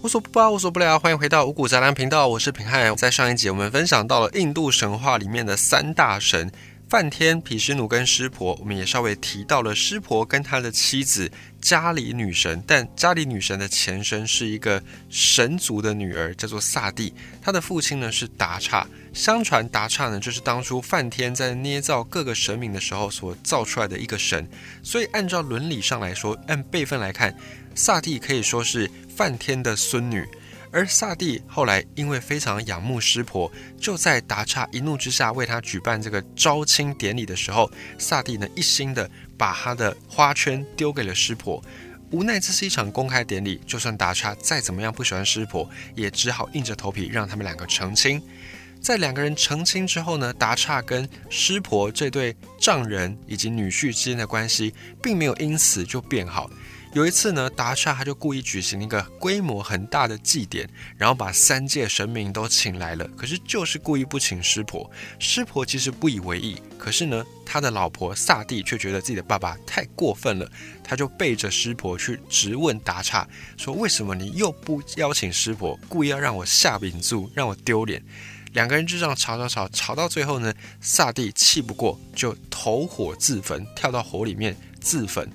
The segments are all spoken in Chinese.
无所不包，无所不聊，欢迎回到五谷杂粮频道，我是平汉。在上一集，我们分享到了印度神话里面的三大神梵天、毗湿奴跟湿婆，我们也稍微提到了湿婆跟他的妻子迦里女神，但迦里女神的前身是一个神族的女儿，叫做萨蒂，她的父亲呢是达刹。相传达刹呢，就是当初梵天在捏造各个神明的时候所造出来的一个神，所以按照伦理上来说，按辈分来看，萨蒂可以说是梵天的孙女。而萨蒂后来因为非常仰慕湿婆，就在达刹一怒之下为他举办这个招亲典礼的时候，萨蒂呢一心的把他的花圈丢给了湿婆。无奈这是一场公开典礼，就算达刹再怎么样不喜欢湿婆，也只好硬着头皮让他们两个成亲。在两个人成亲之后呢，达刹跟湿婆这对丈人以及女婿之间的关系，并没有因此就变好。有一次呢，达刹他就故意举行一个规模很大的祭典，然后把三界神明都请来了，可是就是故意不请湿婆。湿婆其实不以为意，可是呢，他的老婆萨蒂却觉得自己的爸爸太过分了，他就背着湿婆去质问达刹，说为什么你又不邀请湿婆，故意要让我下饼柱，让我丢脸。两个人就这样吵吵吵，吵到最后呢，萨蒂气不过，就投火自焚，跳到火里面自焚。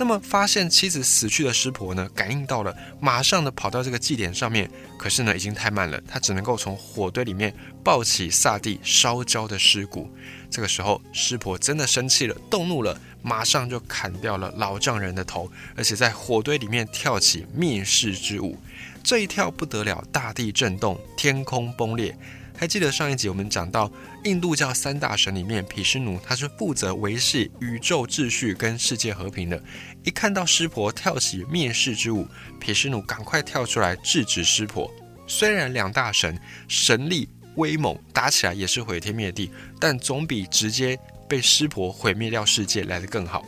那么发现妻子死去的湿婆呢，感应到了，马上的跑到这个祭典上面，可是呢已经太慢了，他只能够从火堆里面抱起萨蒂烧焦的尸骨。这个时候湿婆真的生气了，动怒了，马上就砍掉了老丈人的头，而且在火堆里面跳起灭世之舞。这一跳不得了，大地震动，天空崩裂。还记得上一集我们讲到，印度教三大神里面，毗湿奴他是负责维系宇宙秩序跟世界和平的。一看到湿婆跳起灭世之舞，毗湿奴赶快跳出来制止湿婆。虽然两大神神力威猛，打起来也是毁天灭地，但总比直接被湿婆毁灭掉世界来得更好。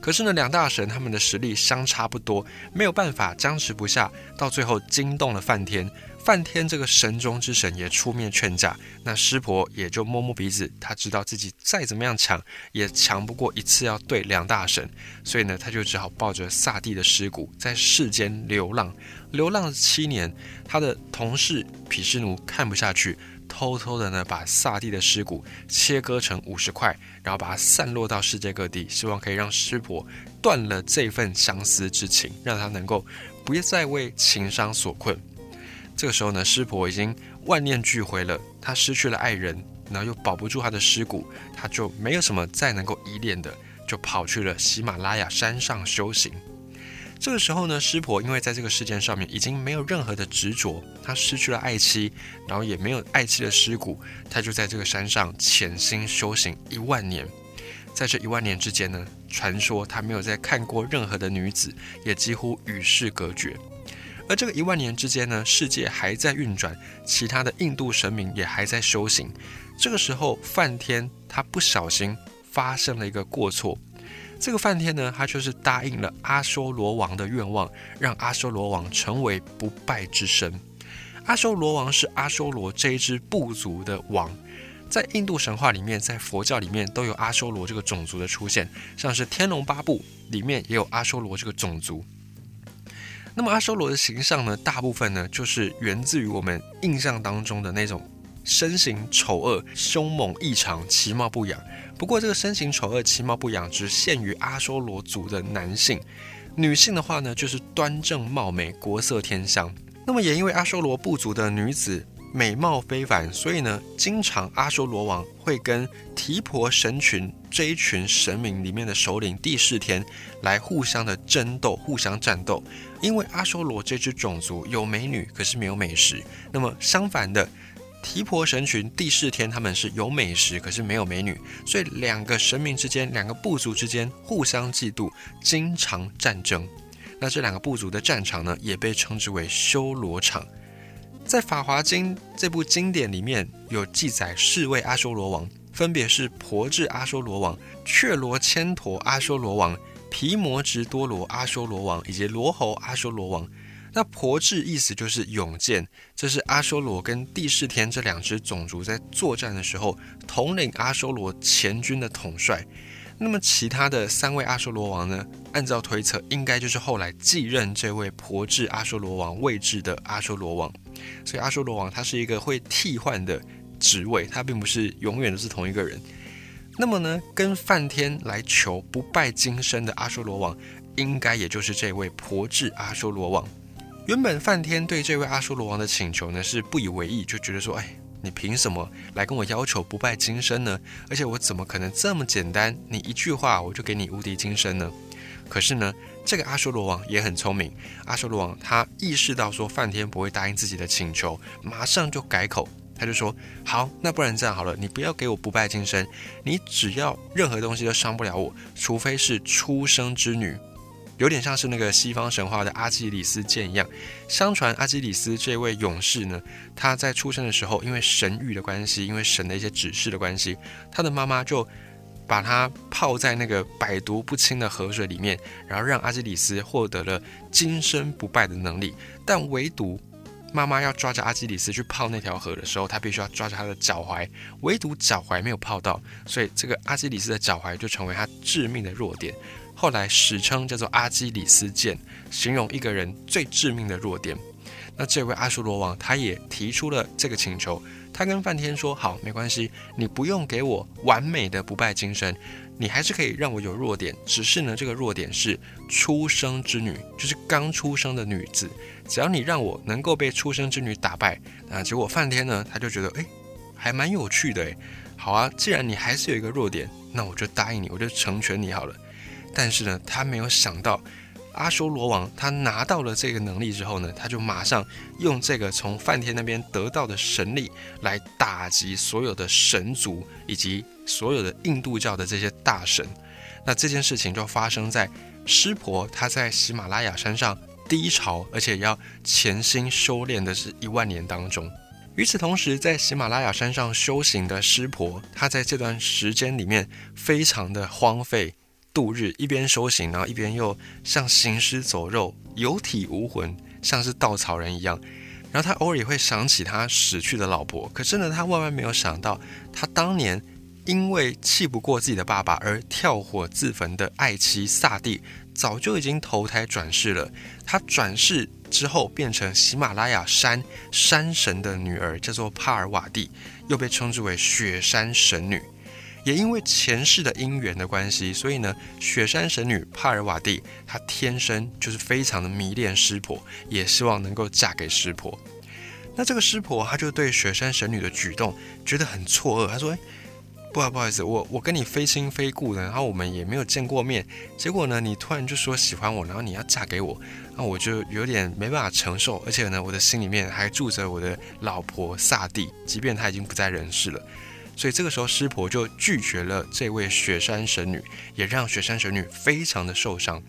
可是呢，两大神他们的实力相差不多，没有办法僵持不下，到最后惊动了梵天。梵天这个神中之神也出面劝架，那湿婆也就摸摸鼻子，他知道自己再怎么样强，也强不过一次要对两大神，所以呢，他就只好抱着萨蒂的尸骨在世间流浪，流浪七年。他的同事毗湿奴看不下去，偷偷的呢把萨蒂的尸骨切割成五十块，然后把它散落到世界各地，希望可以让湿婆断了这份相思之情，让他能够不再为情伤所困。这个时候呢，湿婆已经万念俱灰了，她失去了爱人，然后又保不住他的尸骨，她就没有什么再能够依恋的，就跑去了喜马拉雅山上修行。这个时候呢，湿婆因为在这个世界上面已经没有任何的执着，她失去了爱妻，然后也没有爱妻的尸骨，她就在这个山上潜心修行一万年。在这一万年之间呢，传说她没有再看过任何的女子，也几乎与世隔绝。而这个一万年之间呢，世界还在运转，其他的印度神明也还在修行。这个时候，梵天他不小心发生了一个过错。这个梵天呢，他就是答应了阿修罗王的愿望，让阿修罗王成为不败之神。阿修罗王是阿修罗这一支部族的王，在印度神话里面，在佛教里面都有阿修罗这个种族的出现，像是《天龙八部》里面也有阿修罗这个种族。那么阿修罗的形象呢，大部分呢就是源自于我们印象当中的那种身形丑恶、凶猛异常、其貌不扬。不过这个身形丑恶、其貌不扬只限于阿修罗族的男性，女性的话呢就是端正貌美、国色天香。那么也因为阿修罗部族的女子。美貌非凡，所以呢，经常阿修罗王会跟提婆神群这一群神明里面的首领帝释天来互相的争斗、互相战斗。因为阿修罗这支种族有美女，可是没有美食。那么相反的，提婆神群帝释天他们是有美食，可是没有美女。所以两个神明之间、两个部族之间互相嫉妒，经常战争。那这两个部族的战场呢，也被称之为修罗场。在《法华经》这部经典里面有记载，四位阿修罗王分别是婆智阿修罗王、却罗千陀阿修罗王、毗摩直多罗阿修罗王以及罗侯阿修罗王。那婆智意思就是勇健，这是阿修罗跟帝释天这两支种族在作战的时候统领阿修罗前军的统帅。那么其他的三位阿修罗王呢？按照推测，应该就是后来继任这位婆智阿修罗王位置的阿修罗王。所以阿修罗王他是一个会替换的职位，他并不是永远都是同一个人。那么呢，跟梵天来求不败金身的阿修罗王，应该也就是这位婆制阿修罗王。原本梵天对这位阿修罗王的请求呢是不以为意，就觉得说，哎。你凭什么来跟我要求不败金身呢？而且我怎么可能这么简单？你一句话我就给你无敌金身呢？可是呢，这个阿修罗王也很聪明。阿修罗王他意识到说梵天不会答应自己的请求，马上就改口，他就说：好，那不然这样好了，你不要给我不败金身，你只要任何东西都伤不了我，除非是出生之女。有点像是那个西方神话的阿基里斯剑一样。相传阿基里斯这位勇士呢，他在出生的时候，因为神谕的关系，因为神的一些指示的关系，他的妈妈就把他泡在那个百毒不侵的河水里面，然后让阿基里斯获得了金身不败的能力。但唯独妈妈要抓着阿基里斯去泡那条河的时候，他必须要抓着他的脚踝，唯独脚踝没有泡到，所以这个阿基里斯的脚踝就成为他致命的弱点。后来史称叫做阿基里斯剑，形容一个人最致命的弱点。那这位阿修罗王他也提出了这个请求，他跟梵天说：“好，没关系，你不用给我完美的不败金身，你还是可以让我有弱点。只是呢，这个弱点是出生之女，就是刚出生的女子。只要你让我能够被出生之女打败，那结果梵天呢，他就觉得哎，还蛮有趣的诶。好啊，既然你还是有一个弱点，那我就答应你，我就成全你好了。”但是呢，他没有想到，阿修罗王他拿到了这个能力之后呢，他就马上用这个从梵天那边得到的神力来打击所有的神族以及所有的印度教的这些大神。那这件事情就发生在湿婆他在喜马拉雅山上低潮，而且要潜心修炼的是一万年当中。与此同时，在喜马拉雅山上修行的湿婆，他在这段时间里面非常的荒废。度日，一边修行，然后一边又像行尸走肉，有体无魂，像是稻草人一样。然后他偶尔也会想起他死去的老婆，可是呢，他万万没有想到，他当年因为气不过自己的爸爸而跳火自焚的爱妻萨蒂，早就已经投胎转世了。他转世之后变成喜马拉雅山山神的女儿，叫做帕尔瓦蒂，又被称之为雪山神女。也因为前世的姻缘的关系，所以呢，雪山神女帕尔瓦蒂她天生就是非常的迷恋湿婆，也希望能够嫁给湿婆。那这个湿婆，她就对雪山神女的举动觉得很错愕。她说：“哎，不好不好意思，我我跟你非亲非故的，然后我们也没有见过面，结果呢，你突然就说喜欢我，然后你要嫁给我，那我就有点没办法承受。而且呢，我的心里面还住着我的老婆萨蒂，即便她已经不在人世了。”所以这个时候，湿婆就拒绝了这位雪山神女，也让雪山神女非常的受伤。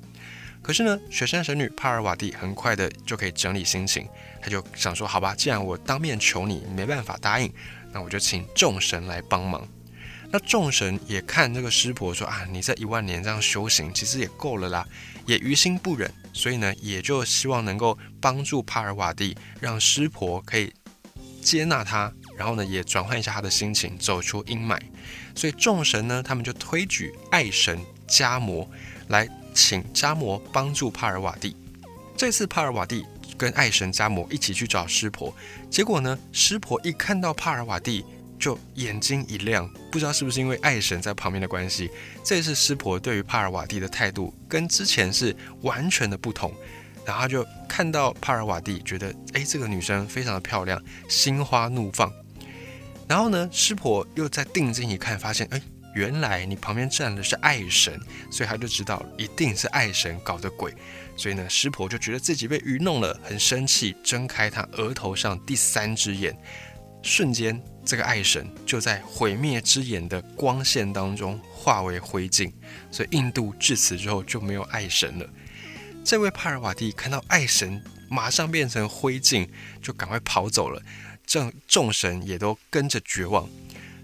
可是呢，雪山神女帕尔瓦蒂很快的就可以整理心情，她就想说：“好吧，既然我当面求你没办法答应，那我就请众神来帮忙。”那众神也看这个湿婆说：“啊，你这一万年这样修行，其实也够了啦，也于心不忍，所以呢，也就希望能够帮助帕尔瓦蒂，让湿婆可以接纳他。”然后呢，也转换一下他的心情，走出阴霾。所以众神呢，他们就推举爱神迦摩来请迦摩帮助帕尔瓦蒂。这次帕尔瓦蒂跟爱神迦摩一起去找湿婆，结果呢，湿婆一看到帕尔瓦蒂就眼睛一亮，不知道是不是因为爱神在旁边的关系。这次湿婆对于帕尔瓦蒂的态度跟之前是完全的不同。然后就看到帕尔瓦蒂，觉得哎，这个女生非常的漂亮，心花怒放。然后呢，湿婆又在定睛一看，发现哎，原来你旁边站的是爱神，所以他就知道一定是爱神搞的鬼。所以呢，湿婆就觉得自己被愚弄了，很生气，睁开他额头上第三只眼，瞬间这个爱神就在毁灭之眼的光线当中化为灰烬。所以印度至此之后就没有爱神了。这位帕尔瓦蒂看到爱神马上变成灰烬，就赶快跑走了。众众神也都跟着绝望，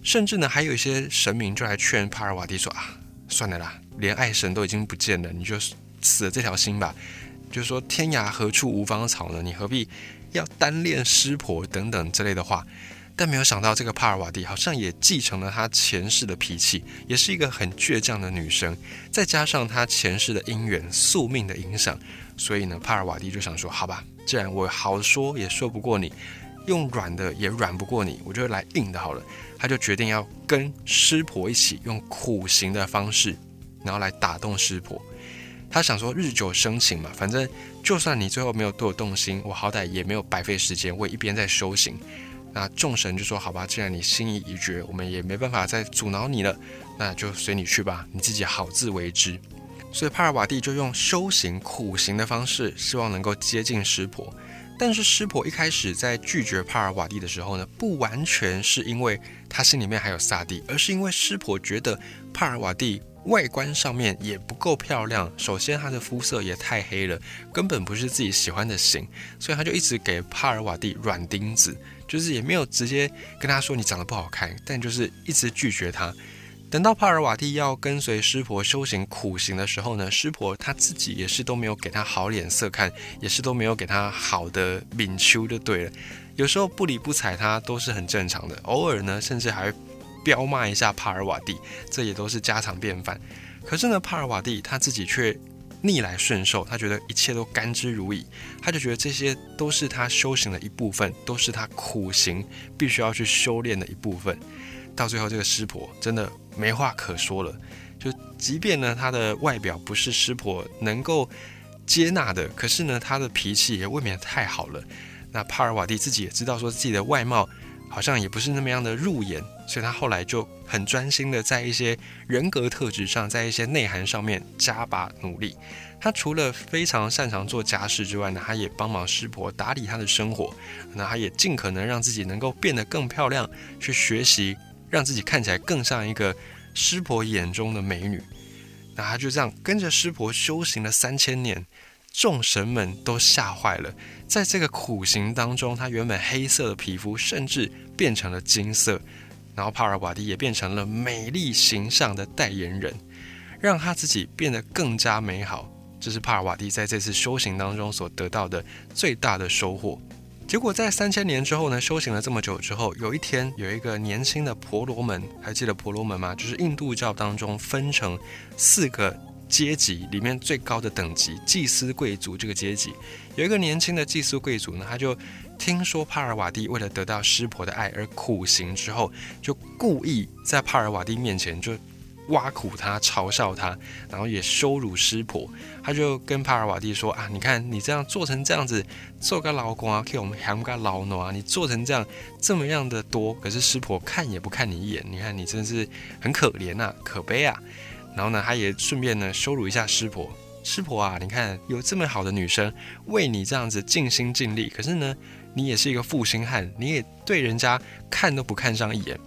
甚至呢，还有一些神明就来劝帕尔瓦蒂说：“啊，算了啦，连爱神都已经不见了，你就死了这条心吧。就说，天涯何处无芳草呢？你何必要单恋湿婆等等之类的话。”但没有想到，这个帕尔瓦蒂好像也继承了他前世的脾气，也是一个很倔强的女生。再加上他前世的姻缘、宿命的影响，所以呢，帕尔瓦蒂就想说：“好吧，既然我好说也说不过你，用软的也软不过你，我就来硬的好了。”他就决定要跟师婆一起用苦行的方式，然后来打动师婆。他想说日久生情嘛，反正就算你最后没有对我动心，我好歹也没有白费时间，我一边在修行。那众神就说：“好吧，既然你心意已决，我们也没办法再阻挠你了，那就随你去吧，你自己好自为之。”所以帕尔瓦蒂就用修行苦行的方式，希望能够接近湿婆。但是湿婆一开始在拒绝帕尔瓦蒂的时候呢，不完全是因为他心里面还有萨蒂，而是因为湿婆觉得帕尔瓦蒂外观上面也不够漂亮。首先，她的肤色也太黑了，根本不是自己喜欢的型，所以他就一直给帕尔瓦蒂软钉子。就是也没有直接跟他说你长得不好看，但就是一直拒绝他。等到帕尔瓦蒂要跟随师婆修行苦行的时候呢，师婆她自己也是都没有给他好脸色看，也是都没有给他好的敏秋就对了。有时候不理不睬他都是很正常的，偶尔呢甚至还彪骂一下帕尔瓦蒂，这也都是家常便饭。可是呢，帕尔瓦蒂他自己却。逆来顺受，他觉得一切都甘之如饴，他就觉得这些都是他修行的一部分，都是他苦行必须要去修炼的一部分。到最后，这个师婆真的没话可说了，就即便呢，他的外表不是师婆能够接纳的，可是呢，他的脾气也未免太好了。那帕尔瓦蒂自己也知道，说自己的外貌。好像也不是那么样的入眼，所以他后来就很专心的在一些人格特质上，在一些内涵上面加把努力。他除了非常擅长做家事之外呢，他也帮忙师婆打理他的生活。那他也尽可能让自己能够变得更漂亮，去学习，让自己看起来更像一个师婆眼中的美女。那他就这样跟着师婆修行了三千年。众神们都吓坏了，在这个苦行当中，他原本黑色的皮肤甚至变成了金色，然后帕尔瓦蒂也变成了美丽形象的代言人，让他自己变得更加美好。这是帕尔瓦蒂在这次修行当中所得到的最大的收获。结果在三千年之后呢，修行了这么久之后，有一天有一个年轻的婆罗门，还记得婆罗门吗？就是印度教当中分成四个。阶级里面最高的等级，祭司贵族这个阶级，有一个年轻的祭司贵族呢，他就听说帕尔瓦蒂为了得到湿婆的爱而苦行之后，就故意在帕尔瓦蒂面前就挖苦他、嘲笑他，然后也羞辱湿婆。他就跟帕尔瓦蒂说：“啊，你看你这样做成这样子，做个老公啊，给我们喊个老奴啊，你做成这样这么样的多，可是湿婆看也不看你一眼，你看你真是很可怜呐，可悲啊。”然后呢，他也顺便呢羞辱一下师婆。师婆啊，你看有这么好的女生为你这样子尽心尽力，可是呢，你也是一个负心汉，你也对人家看都不看上一眼。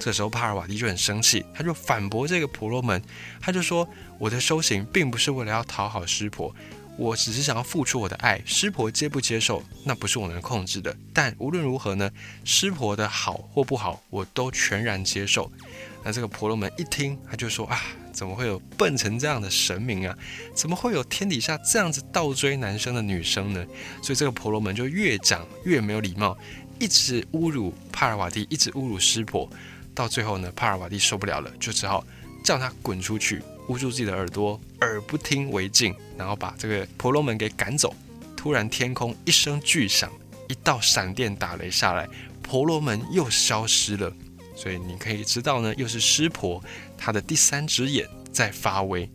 这时候帕尔瓦蒂就很生气，他就反驳这个婆罗门，他就说：“我的修行并不是为了要讨好师婆，我只是想要付出我的爱。师婆接不接受，那不是我能控制的。但无论如何呢，师婆的好或不好，我都全然接受。”那这个婆罗门一听，他就说：“啊。”怎么会有笨成这样的神明啊？怎么会有天底下这样子倒追男生的女生呢？所以这个婆罗门就越讲越没有礼貌，一直侮辱帕尔瓦蒂，一直侮辱湿婆。到最后呢，帕尔瓦蒂受不了了，就只好叫他滚出去，捂住自己的耳朵，耳不听为净，然后把这个婆罗门给赶走。突然天空一声巨响，一道闪电打雷下来，婆罗门又消失了。所以你可以知道呢，又是湿婆他的第三只眼在发威，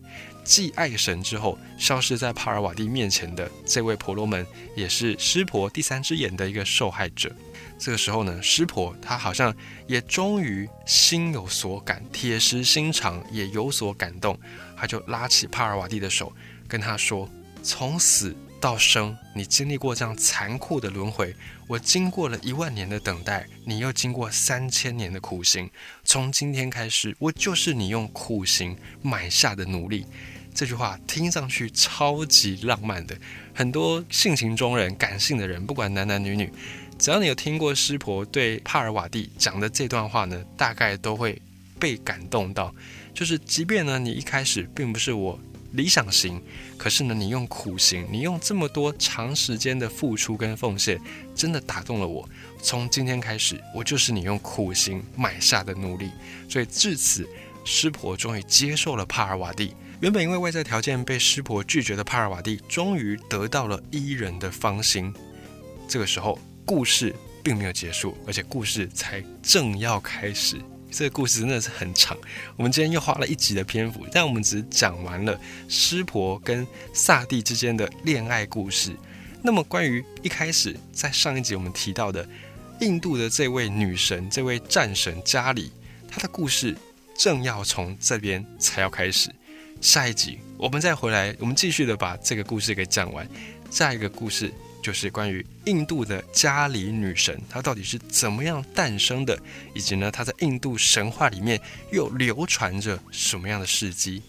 继爱神之后消失在帕尔瓦蒂面前的这位婆罗门，也是湿婆第三只眼的一个受害者。这个时候呢，湿婆她好像也终于心有所感，铁石心肠也有所感动，她就拉起帕尔瓦蒂的手，跟他说：“从死。”到生，你经历过这样残酷的轮回，我经过了一万年的等待，你又经过三千年的苦行。从今天开始，我就是你用苦行买下的奴隶。这句话听上去超级浪漫的，很多性情中人、感性的人，不管男男女女，只要你有听过师婆对帕尔瓦蒂讲的这段话呢，大概都会被感动到。就是，即便呢，你一开始并不是我。理想型，可是呢，你用苦行，你用这么多长时间的付出跟奉献，真的打动了我。从今天开始，我就是你用苦行买下的奴隶。所以至此，湿婆终于接受了帕尔瓦蒂。原本因为外在条件被湿婆拒绝的帕尔瓦蒂，终于得到了伊人的芳心。这个时候，故事并没有结束，而且故事才正要开始。这个故事真的是很长，我们今天又花了一集的篇幅，但我们只讲完了湿婆跟萨蒂之间的恋爱故事。那么，关于一开始在上一集我们提到的。印度的这位女神，这位战神加里，她的故事正要从这边才要开始。下一集我们再回来，我们继续的把这个故事给讲完。下一个故事就是关于印度的加里女神，她到底是怎么样诞生的，以及呢，她在印度神话里面又流传着什么样的事迹。